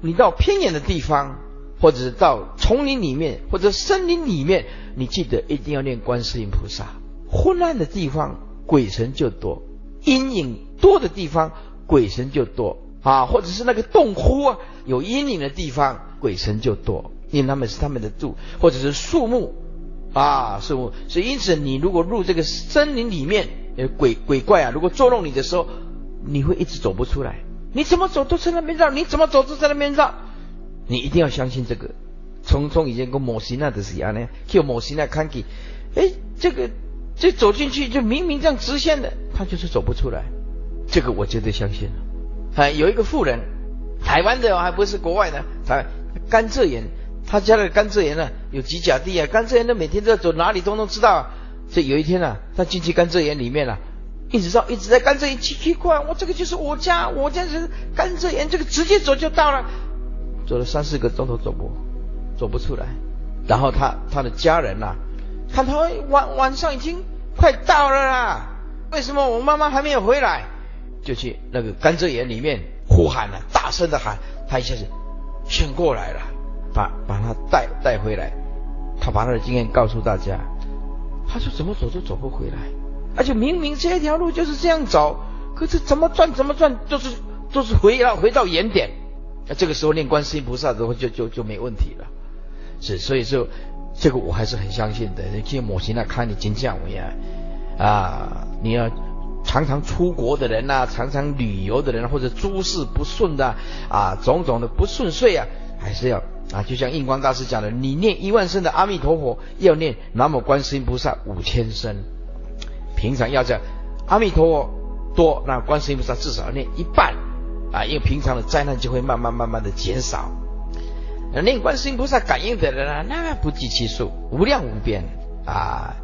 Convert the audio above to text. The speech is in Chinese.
你到偏远的地方，或者是到丛林里面，或者森林里面，你记得一定要念观世音菩萨。昏暗的地方，鬼神就多；阴影多的地方，鬼神就多啊。或者是那个洞窟啊，有阴影的地方，鬼神就多，因为他们是他们的住，或者是树木啊，树木。所以因此，你如果入这个森林里面，呃，鬼鬼怪啊，如果捉弄你的时候，你会一直走不出来。你怎么走都在那边绕，你怎么走都在那边绕。你一定要相信这个。从从以前跟摩西那的是一样呢，就摩西那看见，哎，这个这走进去就明明这样直线的，他就是走不出来。这个我绝对相信了。哎，有一个富人，台湾的还不是国外的，台甘蔗园，他家的甘蔗园呢有几甲地啊，甘蔗园他每天都要走哪里都能知道啊。所以有一天呢、啊，他进去甘蔗园里面了、啊。一直绕，一直在甘蔗园奇奇怪，我这个就是我家，我家是甘蔗园，这个直接走就到了。走了三四个钟头走不，走不出来。然后他他的家人呐、看他晚晚上已经快到了啦，为什么我妈妈还没有回来？就去那个甘蔗园里面呼喊了，大声的喊，他一下子醒过来了，把把他带带回来。他把他的经验告诉大家，他说怎么走都走不回来。而且明明这条路就是这样走，可是怎么转怎么转都是都是回到回到原点。那这个时候念观世音菩萨的话就就就没问题了。是，所以说这个我还是很相信的。你去摩西那看你金匠一样啊，你要常常出国的人呐、常常旅游的人，或者诸事不顺的啊，种种的不顺遂啊，还是要啊，就像印光大师讲的，你念一万声的阿弥陀佛，要念南无观世音菩萨五千声。平常要讲阿弥陀佛多，那观世音菩萨至少要念一半啊，因为平常的灾难就会慢慢慢慢的减少。那念观世音菩萨感应的人啊，那不计其数，无量无边啊。